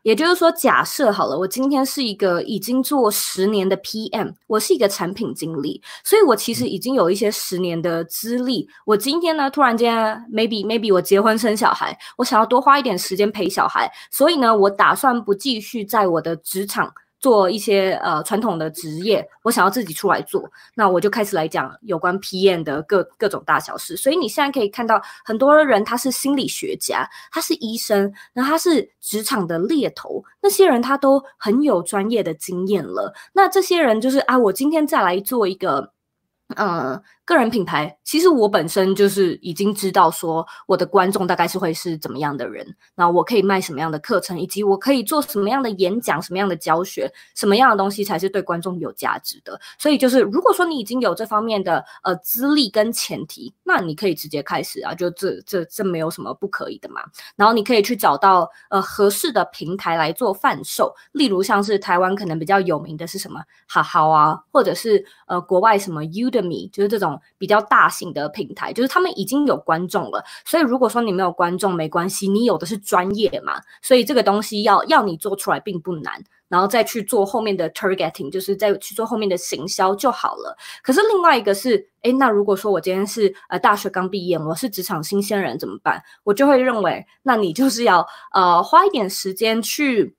也就是说，假设好了，我今天是一个已经做十年的 PM，我是一个产品经理，所以我其实已经有一些十年的资历。我今天呢，突然间，maybe maybe 我结婚生小孩，我想要多花一点时间陪小孩，所以呢，我打算不继续在我的职场。做一些呃传统的职业，我想要自己出来做，那我就开始来讲有关 PM 的各各种大小事。所以你现在可以看到很多人他是心理学家，他是医生，那他是职场的猎头，那些人他都很有专业的经验了。那这些人就是啊，我今天再来做一个。呃，个人品牌，其实我本身就是已经知道说我的观众大概是会是怎么样的人，那我可以卖什么样的课程，以及我可以做什么样的演讲、什么样的教学，什么样的东西才是对观众有价值的。所以就是，如果说你已经有这方面的呃资历跟前提，那你可以直接开始啊，就这这这没有什么不可以的嘛。然后你可以去找到呃合适的平台来做贩售，例如像是台湾可能比较有名的是什么好好啊，或者是呃国外什么米。就是这种比较大型的平台，就是他们已经有观众了，所以如果说你没有观众没关系，你有的是专业嘛，所以这个东西要要你做出来并不难，然后再去做后面的 targeting，就是再去做后面的行销就好了。可是另外一个是，哎，那如果说我今天是呃大学刚毕业，我是职场新鲜人怎么办？我就会认为，那你就是要呃花一点时间去。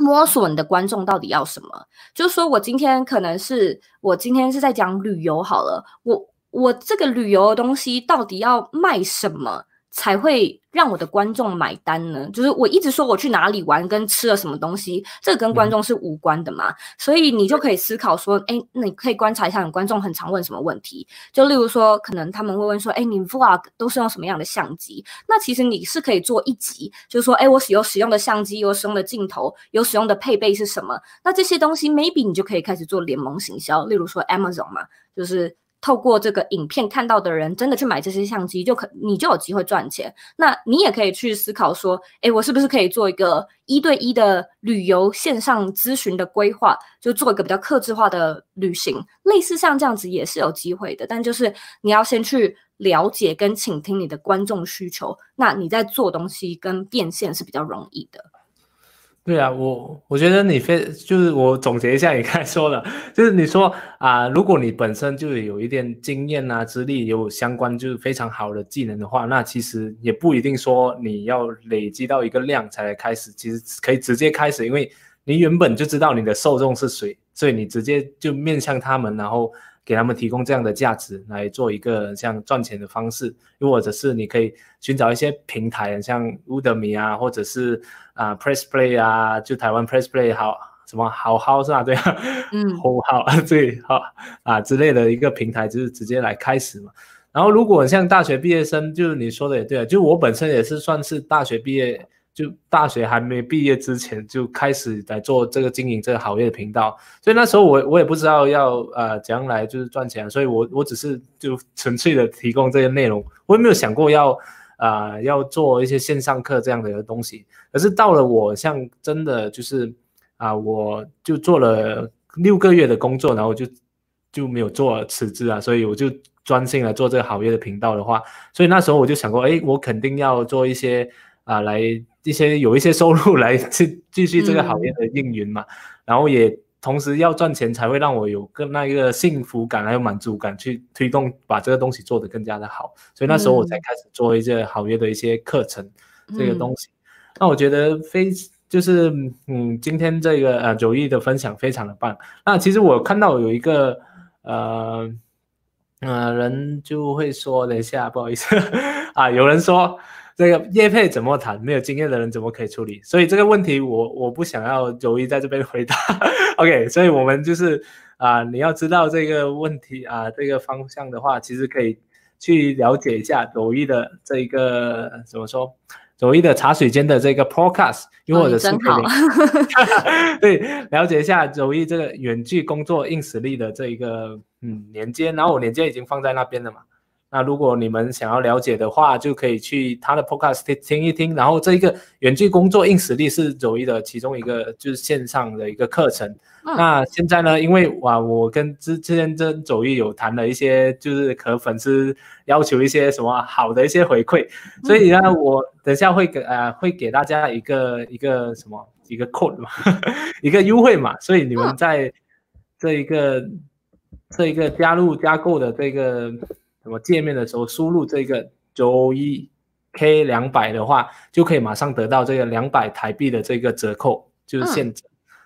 摸索你的观众到底要什么？就是说我今天可能是我今天是在讲旅游好了，我我这个旅游的东西到底要卖什么？才会让我的观众买单呢？就是我一直说我去哪里玩，跟吃了什么东西，这个跟观众是无关的嘛。所以你就可以思考说，哎，那你可以观察一下，你观众很常问什么问题？就例如说，可能他们会问说，哎，你 vlog 都是用什么样的相机？那其实你是可以做一集，就是说，哎，我使用使用的相机，有使用的镜头，有使用的配备是什么？那这些东西 maybe 你就可以开始做联盟行销，例如说 Amazon 嘛，就是。透过这个影片看到的人，真的去买这些相机，就可你就有机会赚钱。那你也可以去思考说，诶，我是不是可以做一个一对一的旅游线上咨询的规划，就做一个比较克制化的旅行，类似像这样子也是有机会的。但就是你要先去了解跟倾听你的观众需求，那你在做东西跟变现是比较容易的。对啊，我我觉得你非就是我总结一下你刚才说的，就是你说啊，如果你本身就有一点经验啊、资历，有相关就是非常好的技能的话，那其实也不一定说你要累积到一个量才来开始，其实可以直接开始，因为你原本就知道你的受众是谁，所以你直接就面向他们，然后。给他们提供这样的价值来做一个像赚钱的方式，又或者是你可以寻找一些平台，像 Udemy 啊，或者是啊 Press Play 啊，就台湾 Press Play 好什么好好是吧？对啊，嗯，好好对好啊之类的一个平台，就是直接来开始嘛。然后如果像大学毕业生，就是你说的也对啊，就我本身也是算是大学毕业。就大学还没毕业之前就开始来做这个经营这个行业的频道，所以那时候我我也不知道要呃怎样来就是赚钱，所以我我只是就纯粹的提供这些内容，我也没有想过要啊要做一些线上课这样的一个东西。可是到了我像真的就是啊，我就做了六个月的工作，然后就就没有做辞职啊，所以我就专心来做这个行业的频道的话，所以那时候我就想过，哎，我肯定要做一些啊来。一些有一些收入来去继续这个行业的运营嘛，然后也同时要赚钱才会让我有更那一个幸福感还有满足感去推动把这个东西做得更加的好，所以那时候我才开始做一些行业的一些课程这个东西。那我觉得非就是嗯，今天这个呃九亿的分享非常的棒。那其实我看到有一个呃呃人就会说，等一下不好意思 啊，有人说。这个叶配怎么谈？没有经验的人怎么可以处理？所以这个问题我我不想要九一在这边回答。OK，所以我们就是啊，你要知道这个问题啊，这个方向的话，其实可以去了解一下九一的这一个怎么说，九一的茶水间的这个 Podcast，因为我的视频，对，了解一下九一这个远距工作硬实力的这一个嗯连接，然后我连接已经放在那边了嘛。那如果你们想要了解的话，就可以去他的 podcast 听一听。然后这一个远距工作硬实力是周一的其中一个，就是线上的一个课程。那现在呢，因为哇，我跟之之前跟周一有谈了一些，就是和粉丝要求一些什么好的一些回馈，所以呢，我等下会给呃会给大家一个一个什么一个 code 嘛，一个优惠嘛。所以你们在这一个这一个加入加购的这个。什么界面的时候输入这个九一 K 两百的话，就可以马上得到这个两百台币的这个折扣，就是现折。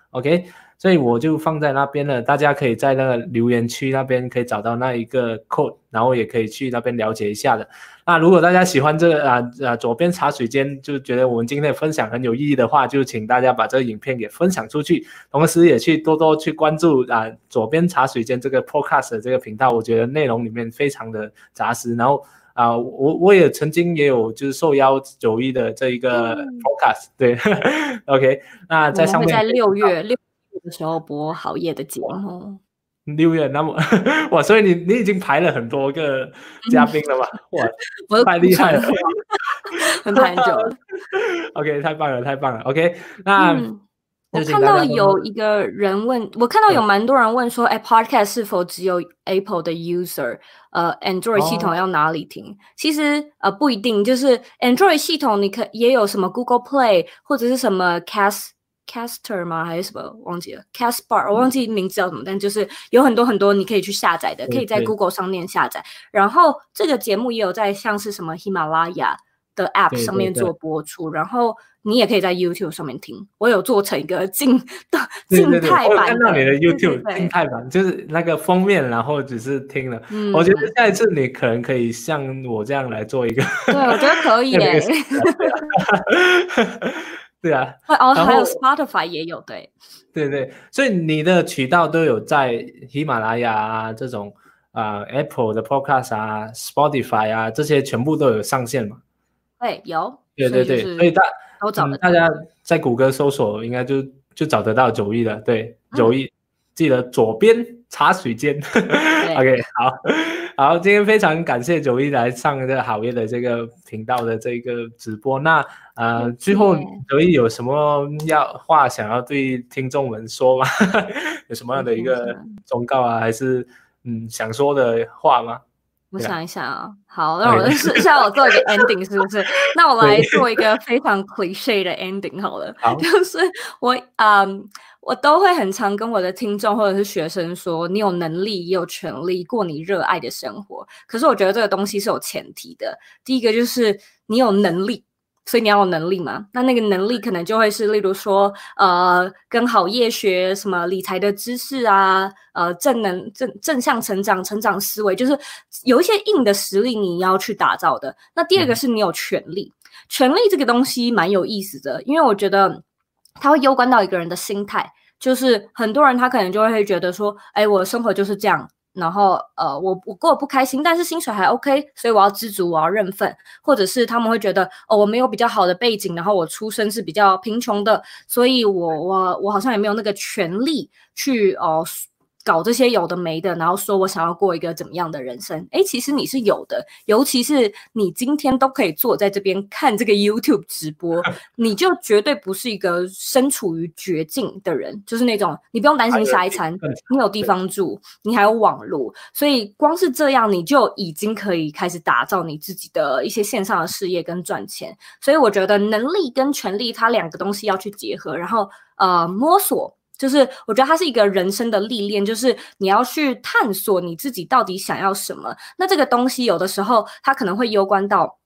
OK，所以我就放在那边了，大家可以在那个留言区那边可以找到那一个 code，然后也可以去那边了解一下的。那如果大家喜欢这个啊啊左边茶水间，就觉得我们今天的分享很有意义的话，就请大家把这个影片给分享出去，同时也去多多去关注啊左边茶水间这个 podcast 的这个频道。我觉得内容里面非常的扎实。然后啊，我我也曾经也有就是受邀九一的这一个 podcast，对，OK。那在上面在六月六月的时候播好夜的节目。六月，那么 哇，所以你你已经排了很多个嘉宾了吧？哇，太厉害了，很排很久了。OK，太棒了，太棒了。OK，那我看到有一个人问，我看到有蛮多人问说，哎，Podcast 是否只有 Apple 的 user？呃，Android 系统要哪里听？其实呃不一定，就是 Android 系统你可也有什么 Google Play 或者是什么 Cast。Caster 吗？还是什么？忘记了。Castbar，我忘记名字叫什么，但就是有很多很多你可以去下载的，可以在 Google 上面下载。然后这个节目也有在像是什么喜马拉雅的 App 上面做播出，然后你也可以在 YouTube 上面听。我有做成一个静的 静态版，看到你的 YouTube 静态版，就是那个封面，然后只是听了。我觉得下一次你可能可以像我这样来做一个，对我觉得可以 诶。对啊，哦，还有 Spotify 也有，对，对对，所以你的渠道都有在喜马拉雅啊这种啊 Apple 的 Podcast 啊 Spotify 啊这些全部都有上线嘛？对，有，对对对，所以大都找大家在谷歌搜索应该就就找得到九亿的，对，九亿，记得左边茶水间，OK，好。好，今天非常感谢九一来上这个好业的这个频道的这个直播。那呃，最后九一有什么要话想要对听众们说吗？有什么样的一个忠告啊，还是嗯想说的话吗？我想一下啊，好，那我 试一下我做一个 ending 是不是？那我来做一个非常 cliche 的 ending 好了，就是我嗯，我都会很常跟我的听众或者是学生说，你有能力也有权利过你热爱的生活。可是我觉得这个东西是有前提的，第一个就是你有能力。所以你要有能力嘛？那那个能力可能就会是，例如说，呃，跟好业学什么理财的知识啊，呃，正能正正向成长、成长思维，就是有一些硬的实力你要去打造的。那第二个是你有权利，权利这个东西蛮有意思的，因为我觉得它会攸关到一个人的心态，就是很多人他可能就会觉得说，哎，我的生活就是这样。然后，呃，我我过得不开心，但是薪水还 OK，所以我要知足，我要认份，或者是他们会觉得，哦，我没有比较好的背景，然后我出身是比较贫穷的，所以我我我好像也没有那个权利去哦。搞这些有的没的，然后说我想要过一个怎么样的人生？哎，其实你是有的，尤其是你今天都可以坐在这边看这个 YouTube 直播，你就绝对不是一个身处于绝境的人，就是那种你不用担心下一餐，你有地方住，你还有网络，所以光是这样你就已经可以开始打造你自己的一些线上的事业跟赚钱。所以我觉得能力跟权力它两个东西要去结合，然后呃摸索。就是我觉得它是一个人生的历练，就是你要去探索你自己到底想要什么。那这个东西有的时候它可能会攸关到，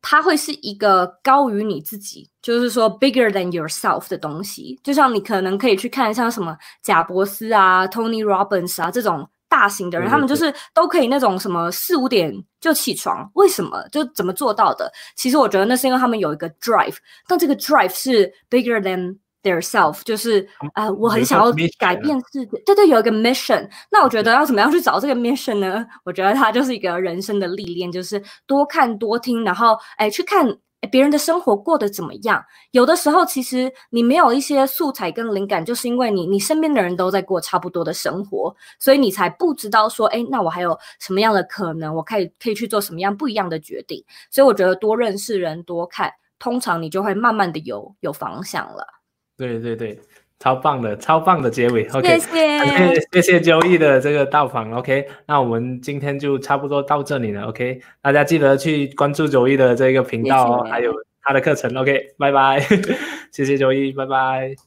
它会是一个高于你自己，就是说 bigger than yourself 的东西。就像你可能可以去看像什么贾伯斯啊、Tony Robbins 啊这种大型的人，他们就是都可以那种什么四五点就起床，为什么？就怎么做到的？其实我觉得那是因为他们有一个 drive，但这个 drive 是 bigger than。Their self 就是啊，我很想要改变世界，对对，有一个 mission。那我觉得要怎么样去找这个 mission 呢？我觉得它就是一个人生的历练，就是多看多听，然后哎去看别人的生活过得怎么样。有的时候其实你没有一些素材跟灵感，就是因为你你身边的人都在过差不多的生活，所以你才不知道说，哎，那我还有什么样的可能？我可以可以去做什么样不一样的决定？所以我觉得多认识人，多看，通常你就会慢慢的有有方向了。对对对，超棒的，超棒的结尾。OK，谢谢 谢谢周易的这个到访。OK，那我们今天就差不多到这里了。OK，大家记得去关注周易的这个频道哦，还有他的课程。OK，拜拜，谢谢周易，拜拜。